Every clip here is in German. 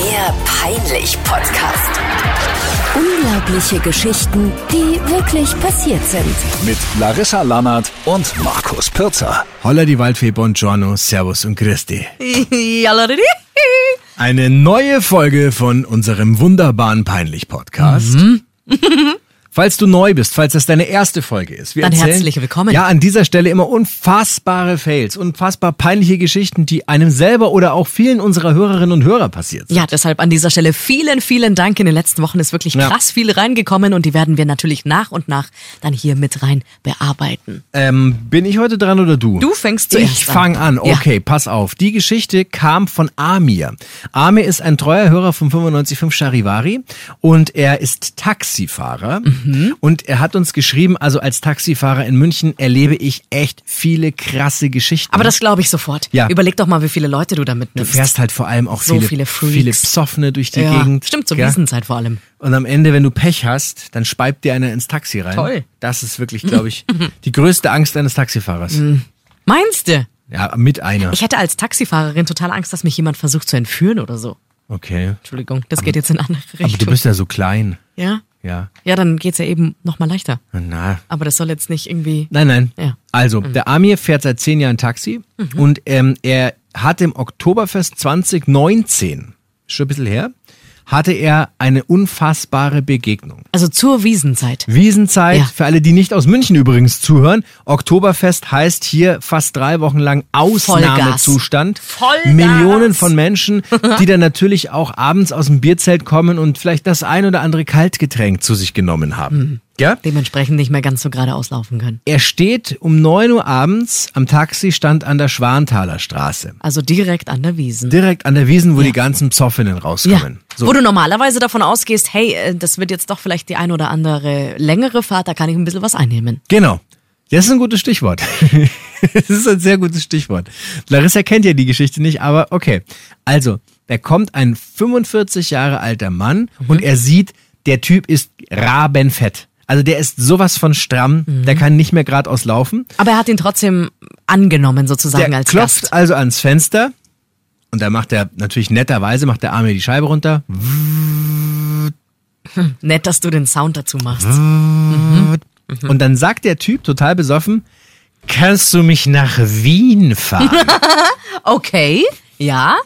Der Peinlich-Podcast. Unglaubliche Geschichten, die wirklich passiert sind. mit Larissa Lannert und Markus Pirzer. Holla die Waldfee, Buongiorno, Servus und Christi. Eine neue Folge von unserem wunderbaren Peinlich-Podcast. Mhm. Falls du neu bist, falls das deine erste Folge ist. Wir Dann erzählen, herzlich willkommen. Ja, an dieser Stelle immer unfassbare Fails, unfassbar peinliche Geschichten, die einem selber oder auch vielen unserer Hörerinnen und Hörer passiert sind. Ja, deshalb an dieser Stelle vielen, vielen Dank. In den letzten Wochen ist wirklich Ja. krass viel reingekommen und die werden wir natürlich nach und nach dann hier mit rein bearbeiten. Ähm, bin ich heute dran oder du? Du fängst zuerst Ich an. fange an. Ja. Okay, pass auf. Die Geschichte kam von Amir. Amir ist ein treuer Hörer von 955 Charivari und er ist Taxifahrer. Mhm. Und er hat uns geschrieben, also als Taxifahrer in München erlebe ich echt viele krasse Geschichten. Aber das glaube ich sofort. Ja. Überleg doch mal, wie viele Leute du da du mitnimmst. fährst halt vor allem auch So viele, viele Freaks. viele Psoffene durch die ja. Gegend. Stimmt, zur gell? Wiesenzeit vor allem. Und am Ende, wenn du Pech hast, dann speibt dir einer ins Taxi rein. Toll. Das ist wirklich, glaube ich, die größte Angst eines Taxifahrers. Mhm. Meinst du? Ja, mit einer. Ich hätte als Taxifahrerin total Angst, dass mich jemand versucht zu entführen oder so. Okay. Entschuldigung, das geht jetzt in eine andere Richtung. Aber du bist ja so klein. ja? Ja. Ja, dann geht's ja eben noch mal leichter. Na. Aber das soll jetzt nicht irgendwie... Nein, nein. Ja. Also, der Amir fährt seit zehn Jahren Taxi und ähm, er hat im Oktoberfest 2019, schon ein bisschen her, hatte er eine unfassbare Begegnung. Also zur Wiesenzeit. Wiesenzeit, Ja. für alle, die nicht aus München übrigens zuhören, Oktoberfest heißt hier fast drei Wochen lang Ausnahmezustand. Vollgas. Millionen von Menschen, die dann natürlich auch abends aus dem Bierzelt kommen und vielleicht das ein oder andere Kaltgetränk zu sich genommen haben. Mhm. Ja? Dementsprechend nicht mehr ganz so gerade auslaufen können. Er steht um 9 Uhr abends am Taxistand an der Schwanthaler Straße. Also direkt an der Wiesen. Direkt an der Wiesen, wo die ganzen Psoffinnen rauskommen. So. Wo du normalerweise davon ausgehst, hey, äh, das wird jetzt doch vielleicht die ein oder andere längere Fahrt, da kann ich ein bisschen was einnehmen. Genau. Das ist ein gutes Stichwort. das ist ein sehr gutes Stichwort. Larissa kennt ja die Geschichte nicht, aber okay. Also, da kommt ein 45 Jahre alter Mann Mhm. und er sieht, der Typ ist rabenfett. Also der ist sowas von stramm, Mhm. der kann nicht mehr geradeaus laufen. Aber er hat ihn trotzdem angenommen sozusagen Der als klopft Gast. also ans Fenster und da macht er natürlich netterweise, macht der Arme die Scheibe runter. Nett, dass du den Sound dazu machst. Mhm. Und dann sagt der Typ total besoffen, kannst du mich nach Wien fahren? Okay, ja.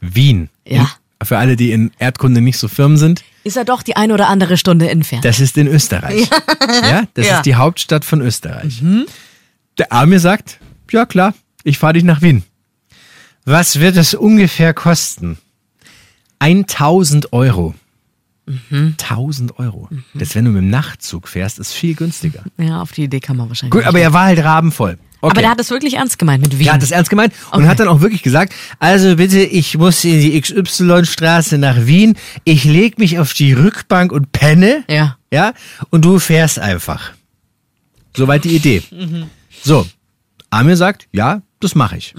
Wien. Ja. Für alle, die in Erdkunde nicht so firm sind, Ist er doch die ein oder andere Stunde entfernt. das ist in Österreich. Ja, das Ja. Mhm. ist die Hauptstadt von Österreich. Der Arme sagt, ja klar, ich fahre dich nach Wien. Was wird es ungefähr kosten? 1000 Euro. Mhm. 1000 Euro. Das, wenn du mit dem Nachtzug fährst, ist viel günstiger. ja, auf die Idee kann man wahrscheinlich. Gut, aber er war halt rabenvoll. Okay. Aber der hat es wirklich ernst gemeint mit Wien. Er hat das ernst gemeint und Okay. hat dann auch wirklich gesagt, also bitte, ich muss in die XY-Straße nach Wien, ich leg mich auf die Rückbank und penne, Ja. ja, und du fährst einfach. Soweit die Idee. Mhm. So, Amir sagt, ja, das mache ich.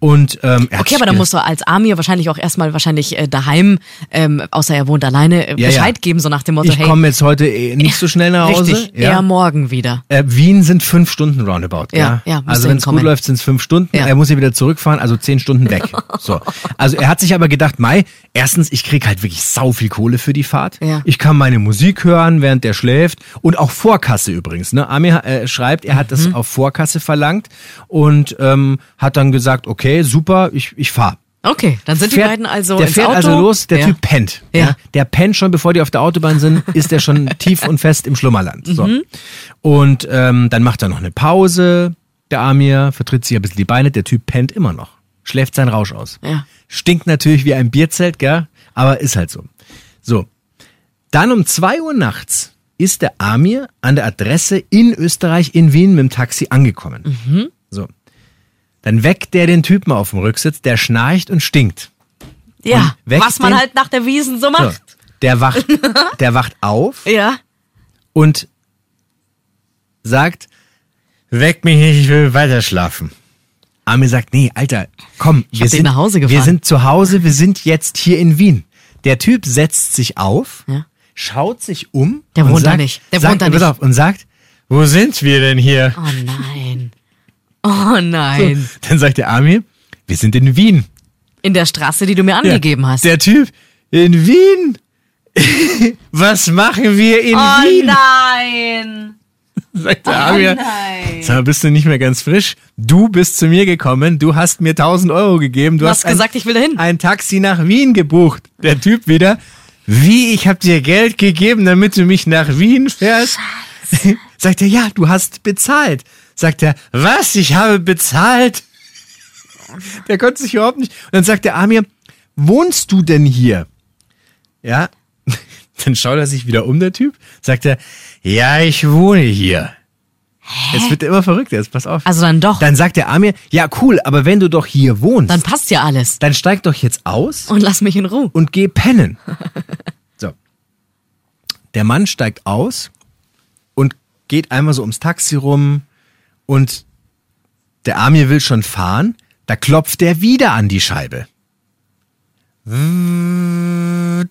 Und ähm, er hat Okay, aber dann musst du als Amir wahrscheinlich auch erstmal wahrscheinlich äh, daheim, ähm, außer er wohnt alleine, äh, Ja, Bescheid ja. geben, so nach dem Motto, ich hey, komme jetzt heute eh nicht so schnell nach Hause. richtig, ja. eher morgen wieder. Äh, Wien sind fünf Stunden roundabout. Ja, Ja, Also wenn es gut läuft, sind es fünf Stunden. Er muss ja wieder zurückfahren, also zehn Stunden weg. so. Also er hat sich aber gedacht, Mai, erstens, ich krieg halt wirklich sau viel Kohle für die Fahrt. Ja. Ich kann meine Musik hören, während der schläft. Und auch Vorkasse übrigens. Ne? Amir äh, schreibt, er hat Mhm. das auf Vorkasse verlangt und ähm, hat dann gesagt, okay, super, ich, ich fahr. Okay, dann sind die Fährt- beiden also der fährt Auto. also los, der ja. Typ pennt. Ja. Ja. Der pennt schon, bevor die auf der Autobahn sind, ist der schon tief und fest im Schlummerland. So. Mhm. Und ähm, dann macht er noch eine Pause, der Amir, vertritt sich ein bisschen die Beine, der Typ pennt immer noch. Schläft seinen Rausch aus. Ja. Stinkt natürlich wie ein Bierzelt, gell? Aber ist halt so. So. Dann um zwei Uhr nachts ist der Amir an der Adresse in Österreich, in Wien, mit dem Taxi angekommen. Mhm. So. Dann weckt der den Typen auf dem Rücksitz, der schnarcht und stinkt. Ja, Und was man den- halt nach der Wiesen so So. macht. Der wacht, der wacht auf Ja. und sagt, weck mich nicht, ich will weiter schlafen. Amir sagt, nee, Alter, komm, wir sind, nach Hause wir sind zu Hause, wir sind jetzt hier in Wien. Der Typ setzt sich auf, Ja. schaut sich um. Der wohnt da sagt, nicht. Der sagt, wohnt da nicht. Auf, und sagt, wo sind wir denn hier? Oh nein. Oh nein. Dann sagt der Amir, wir sind in Wien. In der Straße, die du mir angegeben hast. Der Typ, in Wien? Was machen wir in oh Wien? nein. Sagt der Amir. nein. Sag bist du nicht mehr ganz frisch? Du bist zu mir gekommen, du hast mir 1000 Euro gegeben, du Du hast hast gesagt, ich will dahin. ein Taxi nach Wien gebucht. Der Typ wieder, wie, ich hab dir Geld gegeben, damit du mich nach Wien fährst? Sagt er, ja, du hast bezahlt. Sagt er, was, ich habe bezahlt? Der konnte sich überhaupt nicht. Und dann sagt der Amir, wohnst du denn hier? Ja, dann schaut er sich wieder um, der Typ. Sagt er, ja, ich wohne hier. Jetzt wird er immer verrückter, jetzt pass auf. Also dann doch. Dann sagt der Amir, ja cool, aber wenn du doch hier wohnst, Dann passt ja alles. dann steig doch jetzt aus Und lass mich in Ruhe. und geh pennen. So. Der Mann steigt aus und geht einmal so ums Taxi rum und der Amir will schon fahren, da klopft er wieder an die Scheibe. Scheibe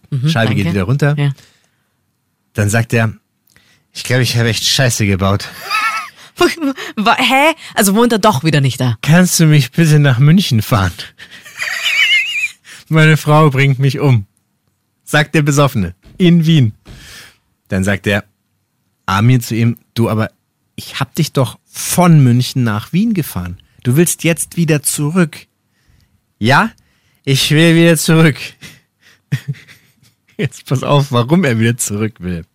geht Mhm, danke. wieder runter. Ja. Dann sagt er, ich glaube, ich habe echt Scheiße gebaut. Hä? Also wohnt er doch wieder nicht da. Kannst du mich bitte nach München fahren? Meine Frau bringt mich um. Sagt der Besoffene. In Wien. Dann sagt der Amir zu ihm, du, aber ich hab dich doch von München nach Wien gefahren. Du willst jetzt wieder zurück. Ja, ich will wieder zurück. Jetzt pass auf, warum er wieder zurück will.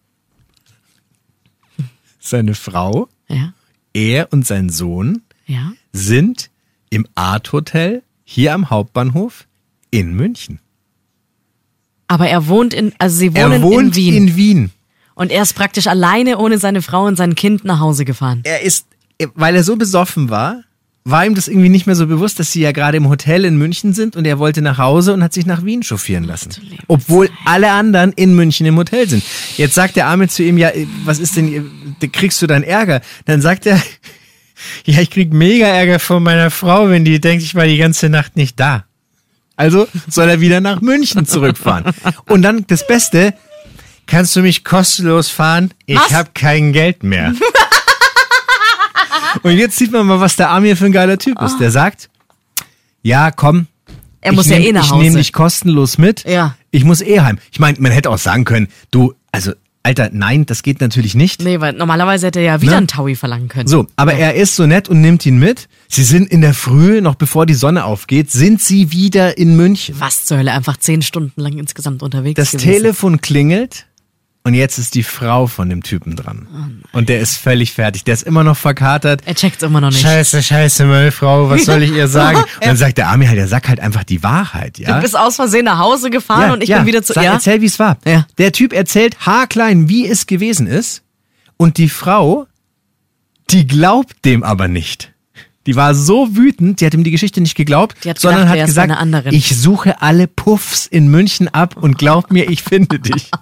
Seine Frau, Ja. er und sein Sohn Ja. sind im Art Hotel hier am Hauptbahnhof in München. Aber er wohnt in, also sie wohnen er wohnt in Wien. in Wien. und er ist praktisch alleine ohne seine Frau und sein Kind nach Hause gefahren. Er ist, weil er so besoffen war, war ihm das irgendwie nicht mehr so bewusst, dass sie ja gerade im Hotel in München sind und er wollte nach Hause und hat sich nach Wien chauffieren lassen. Obwohl alle anderen in München im Hotel sind. Jetzt sagt der Arme zu ihm, ja, was ist denn, äh, kriegst du dann Ärger? Dann sagt er, ja, ich krieg mega Ärger von meiner Frau, wenn die denkt, ich war die ganze Nacht nicht da. Also soll er wieder nach München zurückfahren. Und dann das Beste, kannst du mich kostenlos fahren? Ich habe kein Geld mehr. Und jetzt sieht man mal, was der Amir für ein geiler Typ ist. Der sagt, ja, komm. Er muss ich ja nehm, eh nach Ich Hause. nehme dich kostenlos mit. Ja. Ich muss eh heim. Ich meine, man hätte auch sagen können, du, also, Alter, nein, das geht natürlich nicht. Nee, weil normalerweise hätte er ja wieder Ne? einen Taui verlangen können. So, aber er ist so nett und nimmt ihn mit. Sie sind in der Früh, noch bevor die Sonne aufgeht, sind sie wieder in München. Was zur Hölle, einfach zehn Stunden lang insgesamt unterwegs Das gewesen. Telefon klingelt und jetzt ist die Frau von dem Typen dran. und der ist völlig fertig. Der ist immer noch verkatert. Er checkt's immer noch nicht. Scheiße, scheiße, meine Frau, was soll ich ihr sagen? Und dann sagt der Army halt, er sagt halt einfach die Wahrheit, ja? Du bist aus Versehen nach Hause gefahren und ich bin wieder zu Sag, ja? Erzähl, wie es war. Ja. Der Typ erzählt haarklein, wie es gewesen ist. Und die Frau, die glaubt dem aber nicht. Die war so wütend, die hat ihm die Geschichte nicht geglaubt, Die hat sondern gedacht, hat gesagt, ich suche alle Puffs in München ab und glaub mir, ich finde dich.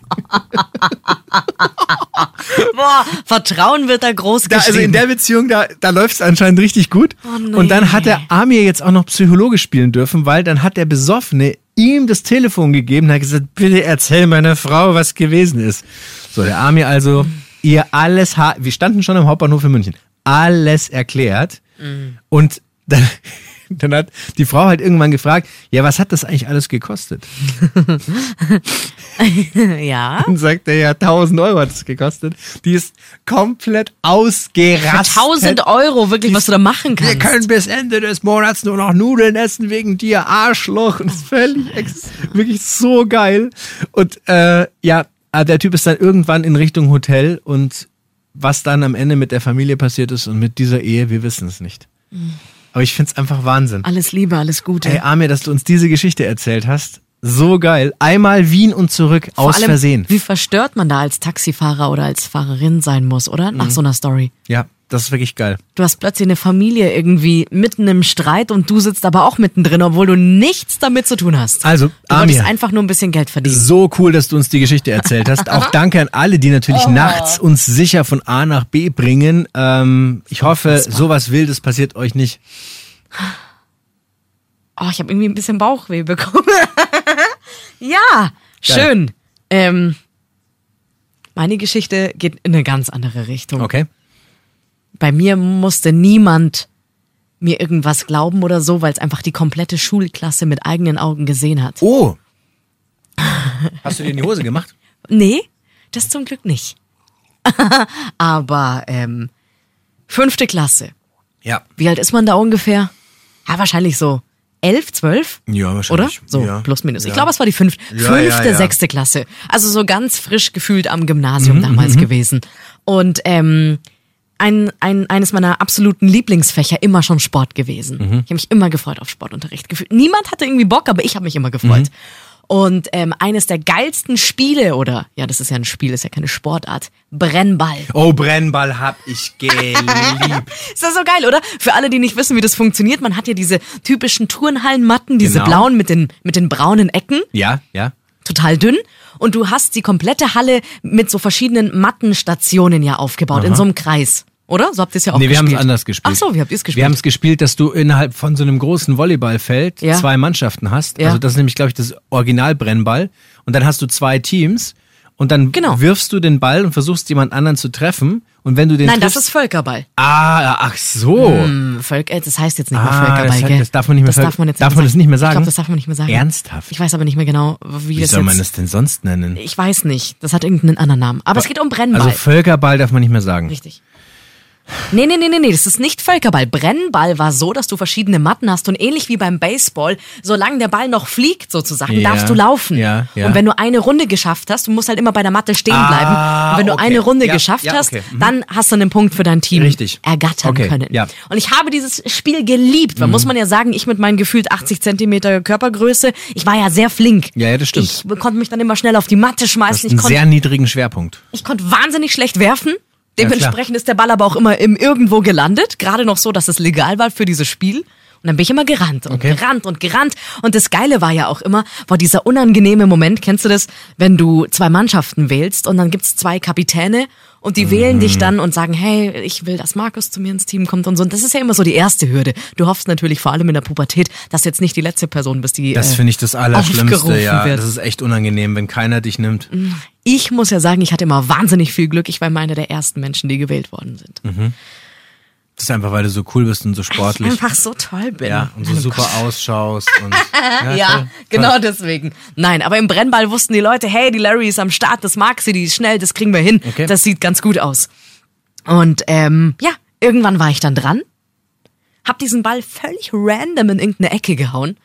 Boah, Vertrauen wird da groß Da, also in der Beziehung, da, da läuft es anscheinend richtig gut. Oh nee. Und dann hat der Amir jetzt auch noch Psychologe spielen dürfen, weil dann hat der Besoffene ihm das Telefon gegeben und hat gesagt, bitte erzähl meiner Frau, was gewesen ist. So, der Amir also ihr alles, wir standen schon am Hauptbahnhof in München, alles erklärt. Mhm. Und dann, dann hat die Frau halt irgendwann gefragt, ja, was hat das eigentlich alles gekostet? ja. Dann sagt er, ja, 1000 Euro hat es gekostet. Die ist komplett Für ausgerastet. 1000 Euro, wirklich, was du da machen Wir kannst. können bis Ende des Monats nur noch Nudeln essen wegen dir, Arschloch. Und das ist völlig, ex wirklich so geil. Und äh, ja, der Typ ist dann irgendwann in Richtung Hotel und was dann am Ende mit der Familie passiert ist und mit dieser Ehe, wir wissen es nicht. Aber ich find's einfach Wahnsinn. Alles Liebe, alles Gute. Ey, Amir, dass du uns diese Geschichte erzählt hast. So geil. Einmal Wien und zurück, Vor aus allem, Versehen. Wie verstört man da als Taxifahrer oder als Fahrerin sein muss, oder? Mhm. Nach so einer Story. Ja, das ist wirklich geil. Du hast plötzlich eine Familie irgendwie mitten im Streit und du sitzt aber auch mittendrin, obwohl du nichts damit zu tun hast. Also, du Amir. einfach nur ein bisschen Geld verdienen. So cool, dass du uns die Geschichte erzählt hast. Auch danke an alle, die natürlich nachts uns sicher von A nach B bringen. Ähm, ich hoffe, sowas Wildes passiert euch nicht. ich habe irgendwie ein bisschen Bauchweh bekommen. ja, schön. Ähm, meine Geschichte geht in eine ganz andere Richtung. Okay. Bei mir musste niemand mir irgendwas glauben oder so, weil es einfach die komplette Schulklasse mit eigenen Augen gesehen hat. Oh. Hast du dir in die Hose gemacht? Nee, das zum Glück nicht. Aber ähm, fünfte Klasse. Ja. Wie alt ist man da ungefähr? Ja, wahrscheinlich so elf, zwölf. Ja, Oder? wahrscheinlich. So, Ja. plus minus. Ich Ja. glaube, es war die fünfte, Ja, fünfte, sechste Klasse. Also so ganz frisch gefühlt am Gymnasium Mhm, damals gewesen. Und ähm, ein, ein, eines meiner absoluten Lieblingsfächer immer schon Sport gewesen. Mhm. Ich habe mich immer gefreut auf Sportunterricht. Gefühlt. Niemand hatte irgendwie Bock, aber ich habe mich immer gefreut. Mhm. Und ähm, eines der geilsten Spiele, oder ja, das ist ja ein Spiel, ist ja keine Sportart, Brennball. Oh, Brennball hab ich geliebt. Ist das so geil, oder? Für alle, die nicht wissen, wie das funktioniert, man hat ja diese typischen Turnhallenmatten, diese Genau. blauen mit den, mit den braunen Ecken, ja, ja. total dünn. Und du hast die komplette Halle mit so verschiedenen Mattenstationen ja aufgebaut, in so einem Kreis. Oder? So habt ihr es ja auch Nee, wir haben gespielt. es anders gespielt. Ach so, wie habt ihr es Wir gespielt? haben es gespielt, dass du innerhalb von so einem großen Volleyballfeld Ja. zwei Mannschaften hast. Ja. Also das ist nämlich, glaube ich, das Originalbrennball. Und dann hast du zwei Teams und dann Genau. wirfst du den Ball und versuchst jemand anderen zu treffen. Und wenn du den Nein, das triffst, ist Völkerball. Ah, ach so. Hm, Völk äh, das heißt jetzt nicht mehr Ah, Völkerball, das, gell? das darf man nicht mehr Das darf man jetzt darf man das nicht mehr Ich sagen? glaube, das darf man nicht mehr sagen. Ernsthaft? Ich weiß aber nicht mehr genau, wie, Wie das soll man das denn sonst nennen? ich weiß nicht. Das hat irgendeinen anderen Namen. Aber es geht um Brennball. Also Völkerball darf man nicht mehr sagen. Richtig. Nee, nee, nee, nee, nee, das ist nicht Völkerball. Brennball war so, dass du verschiedene Matten hast und ähnlich wie beim Baseball, solange der Ball noch fliegt sozusagen, Ja, darfst du laufen. ja, ja. Und wenn du eine Runde geschafft hast, du musst halt immer bei der Matte stehen Ah, bleiben. Und wenn du okay. eine Runde geschafft hast, okay. Mhm. dann hast du einen Punkt für dein Team Richtig. ergattern Okay, können. ja. Mhm. Und ich habe dieses Spiel geliebt, weil muss man ja sagen, ich mit meinen gefühlt 80 Zentimeter Körpergröße, ich war ja sehr flink. Ja, ja, das stimmt. Ich konnte mich dann immer schnell auf die Matte Das schmeißen. ist Ich einen sehr niedrigen Schwerpunkt. ich konnte wahnsinnig schlecht werfen. Ja, Dementsprechend ist der Ball aber auch immer im irgendwo gelandet. Gerade noch so, dass es legal war für dieses Spiel. Und dann bin ich immer gerannt und Okay. gerannt und gerannt. Und das Geile war ja auch immer, war dieser unangenehme Moment, kennst du das, wenn du zwei Mannschaften wählst und dann gibt's zwei Kapitäne und die wählen Mhm. dich dann und sagen, hey, ich will, dass Markus zu mir ins Team kommt und so. Und das ist ja immer so die erste Hürde. Du hoffst natürlich vor allem in der Pubertät, dass du jetzt nicht die letzte Person bist, die Das äh, finde ich das Allerschlimmste, ja. wird. Das ist echt unangenehm, wenn keiner dich nimmt. Ich muss ja sagen, ich hatte immer wahnsinnig viel Glück. Ich war immer einer der ersten Menschen, die gewählt worden sind. Das ist einfach, weil du so cool bist und so sportlich. einfach so toll bin. Ja, und so super ausschaust. Und, ja, Ja, toll, genau toll. deswegen. Nein, aber im Brennball wussten die Leute, hey, die Larry ist am Start, das mag sie, die ist schnell, das kriegen wir hin. Okay. Das sieht ganz gut aus. Und ähm, ja, irgendwann war ich dann dran, hab diesen Ball völlig random in irgendeine Ecke gehauen.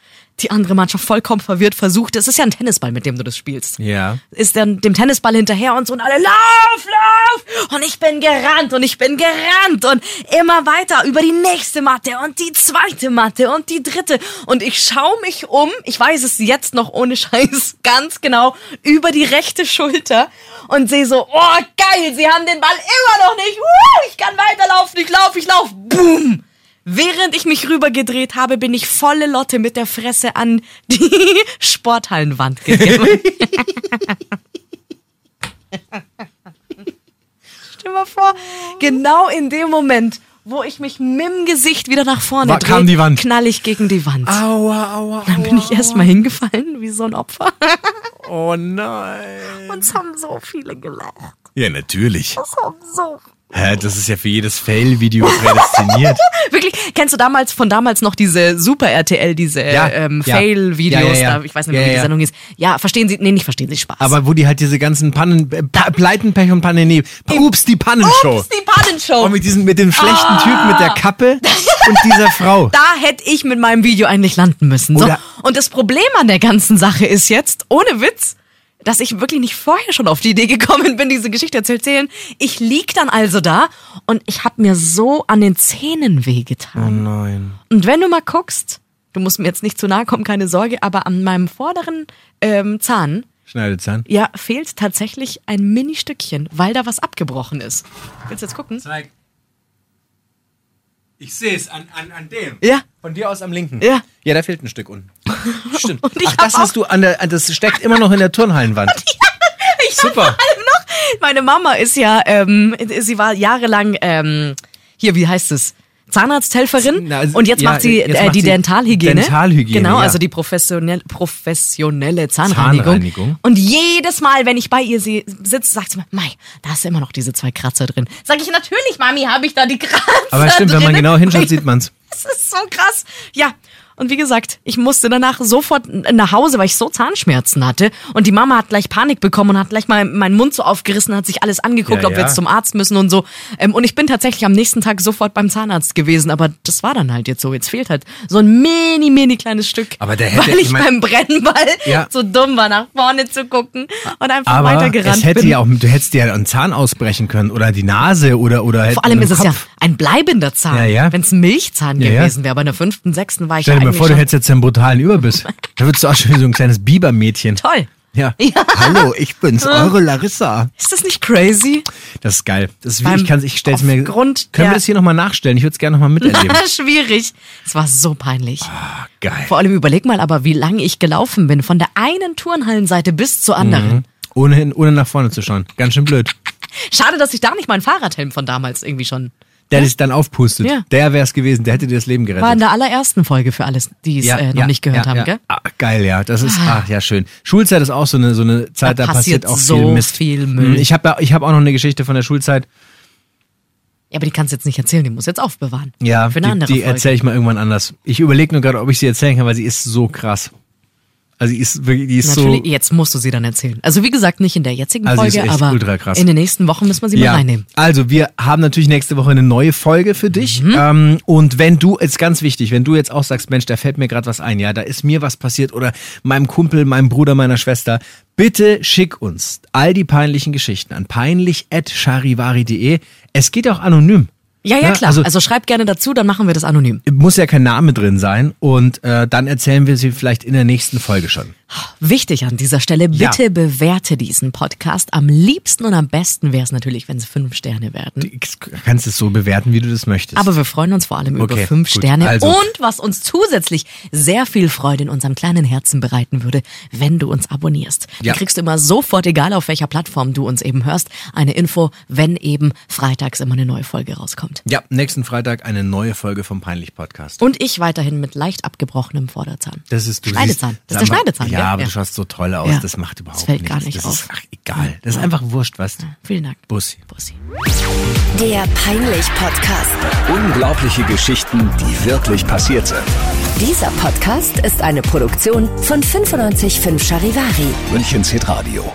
Die andere Mannschaft vollkommen verwirrt versucht, es ist ja ein Tennisball, mit dem du das spielst. Ja. Ist dann dem Tennisball hinterher und so und alle lauf, lauf! Und ich bin gerannt und ich bin gerannt und immer weiter über die nächste Matte und die zweite Matte und die dritte. Und ich schaue mich um, ich weiß es jetzt noch ohne Scheiß ganz genau, über die rechte Schulter und sehe so, oh geil, sie haben den Ball immer noch nicht. Uh, ich kann weiterlaufen, ich lauf, ich lauf. Boom! Während ich mich rübergedreht habe, bin ich volle Lotte mit der Fresse an die Sporthallenwand gegangen. Stell mal vor, genau in dem Moment, wo ich mich mit dem Gesicht wieder nach vorne War- drehe, kam die Wand. knall ich gegen die Wand. Aua, aua, Dann bin ich erstmal hingefallen, wie so ein Opfer. Oh nein. Und es haben so viele gelacht. Ja, natürlich. Es haben so Hä, das ist ja für jedes Fail-Video prädestiniert. Wirklich, kennst du damals von damals noch diese Super RTL, diese Ja, ähm, ja. Fail-Videos, Ja, ich weiß nicht wie die. Sendung ist. Ja, verstehen Sie, nee, nicht verstehen Sie Spaß. Aber wo die halt diese ganzen Pannen, äh, Pleiten, Pech und Pannen, nee, Ups, die Pannenshow. Ups, die Pannenshow. Und mit diesem, mit dem schlechten Ah. Typen mit der Kappe und dieser Frau. Da hätte ich mit meinem Video eigentlich landen müssen. So. Und das Problem an der ganzen Sache ist jetzt, ohne Witz, dass ich wirklich nicht vorher schon auf die Idee gekommen bin, diese Geschichte zu erzählen. Ich lieg dann also da und ich hab mir so an den Zähnen wehgetan. nein. Und wenn du mal guckst, du musst mir jetzt nicht zu nahe kommen, keine Sorge, aber an meinem vorderen ähm, Zahn, Schneidezahn. ja, fehlt tatsächlich ein Mini-Stückchen, weil da was abgebrochen ist. Willst du jetzt gucken? Zeig. Ich sehe es an, an, an dem. Ja. Von dir aus am linken. Ja. Ja, da fehlt ein Stück unten. Stimmt. Ach, das hast du an der, das steckt immer noch in der Turnhallenwand. Ich Super. noch, meine Mama ist ja, ähm, sie war jahrelang, ähm, hier, wie heißt es? Zahnarzthelferin Na, also- und jetzt ja, macht sie jetzt äh, macht die sie Dentalhygiene. Dentalhygiene, Genau, ja. also die professionell, professionelle Zahnreinigung. Zahnreinigung. Und jedes Mal, wenn ich bei ihr sitze, sagt sie mir, Mai, da ist immer noch diese zwei Kratzer drin. Sag ich, natürlich, Mami, habe ich da die Kratzer Aber stimmt, wenn man drin. genau hinschaut, sieht man's. Das ist so krass. Ja. Und wie gesagt, ich musste danach sofort nach Hause, weil ich so Zahnschmerzen hatte. Und die Mama hat gleich Panik bekommen und hat gleich mal meinen Mund so aufgerissen, hat sich alles angeguckt, Ja, ob wir ja. jetzt zum Arzt müssen und so. Ähm, Und ich bin tatsächlich am nächsten Tag sofort beim Zahnarzt gewesen. Aber das war dann halt jetzt so. Jetzt fehlt halt so ein mini, mini kleines Stück. Aber der hätte- weil ich ich mein- beim Brennball Ja. so dumm war, nach vorne zu gucken und einfach Aber weitergerannt es hätte bin. ja auch, du hättest dir ja einen Zahn ausbrechen können oder die Nase oder oder Vor allem ist es ja Kopf. ein bleibender Zahn. Ja, ja. Wenn es ein Milchzahn gewesen wäre, bei einer fünften, sechsten war ich Stell ja dir mal eigentlich vor, du hättest jetzt einen brutalen Überbiss. Da würdest du auch schon wie so ein kleines Bibermädchen. toll. Ja. Ja. Hallo, ich bin's, eure Larissa. Ist das nicht crazy? Das ist geil. Das ist wie, ich kann ich stell's mir. aufgrund können wir der- das hier nochmal nachstellen? Ich würde es gerne nochmal miterleben. Schwierig. Es war so peinlich. geil. Vor allem überleg mal aber, wie lange ich gelaufen bin. Von der einen Turnhallenseite bis zur anderen. Ohne, hin- ohne nach vorne zu schauen. Ganz schön blöd. Schade, dass ich da nicht meinen Fahrradhelm von damals irgendwie schon. Der dich dann aufpustet. Ja. Der wäre es gewesen, der hätte dir das Leben gerettet. War in der allerersten Folge für alles, die es äh, noch nicht gehört ja, haben, ja. gell? Ah, geil, ja. Das ist, ach ja, schön. Schulzeit ist auch so eine, so eine Zeit, Da da, passiert, passiert auch so viel Mist. viel Müll. Mhm, Ich habe ich hab auch noch eine Geschichte von der Schulzeit. Ja, aber die kannst du jetzt nicht erzählen, die muss jetzt aufbewahren. Ja, Für eine die, andere die erzähle ich mal irgendwann anders. Ich überlege nur gerade, ob ich sie erzählen kann, weil sie ist so krass. Also die ist wirklich, die ist Natürlich, so. jetzt musst du sie dann erzählen. Also wie gesagt, nicht in der jetzigen Also, Folge, aber in den nächsten Wochen müssen wir sie mal reinnehmen. also wir haben natürlich nächste Woche eine neue Folge für dich. Mhm. Ähm, und wenn du, ist ganz wichtig, wenn du jetzt auch sagst, Mensch, da fällt mir gerade was ein, ja, da ist mir was passiert oder meinem Kumpel, meinem Bruder, meiner Schwester, bitte schick uns all die peinlichen Geschichten an peinlich.charivari.de. Es geht auch anonym. Ja, ja, klar. Also, Also, schreib gerne dazu, dann machen wir das anonym. muss ja kein Name drin sein und äh, dann erzählen wir sie vielleicht in der nächsten Folge schon. Wichtig an dieser Stelle, Ja. bitte bewerte diesen Podcast. Am liebsten und am besten wäre es natürlich, wenn es fünf Sterne werden. Du kannst es so bewerten, wie du das möchtest. Aber wir freuen uns vor allem über Okay, fünf gut. Sterne. Also- Und was uns zusätzlich sehr viel Freude in unserem kleinen Herzen bereiten würde, wenn du uns abonnierst. Ja. Dann kriegst du immer sofort, egal auf welcher Plattform du uns eben hörst, eine Info, wenn eben freitags immer eine neue Folge rauskommt. ja, nächsten Freitag eine neue Folge vom Peinlich Podcast. Und ich weiterhin mit leicht abgebrochenem Vorderzahn. Das ist du Schneidezahn. siehst- Das ist der sag mal- Ja, aber Ja. du schaust so toll aus. Ja. Das macht überhaupt Das fällt nichts. gar nicht das auf. ist ach, egal. Das ist einfach wurscht, was? Vielen Dank. Bussi. Bussi. Der Peinlich-Podcast. Unglaubliche Geschichten, die wirklich passiert sind. Dieser Podcast ist eine Produktion von 955 Charivari. Münchens Hitradio.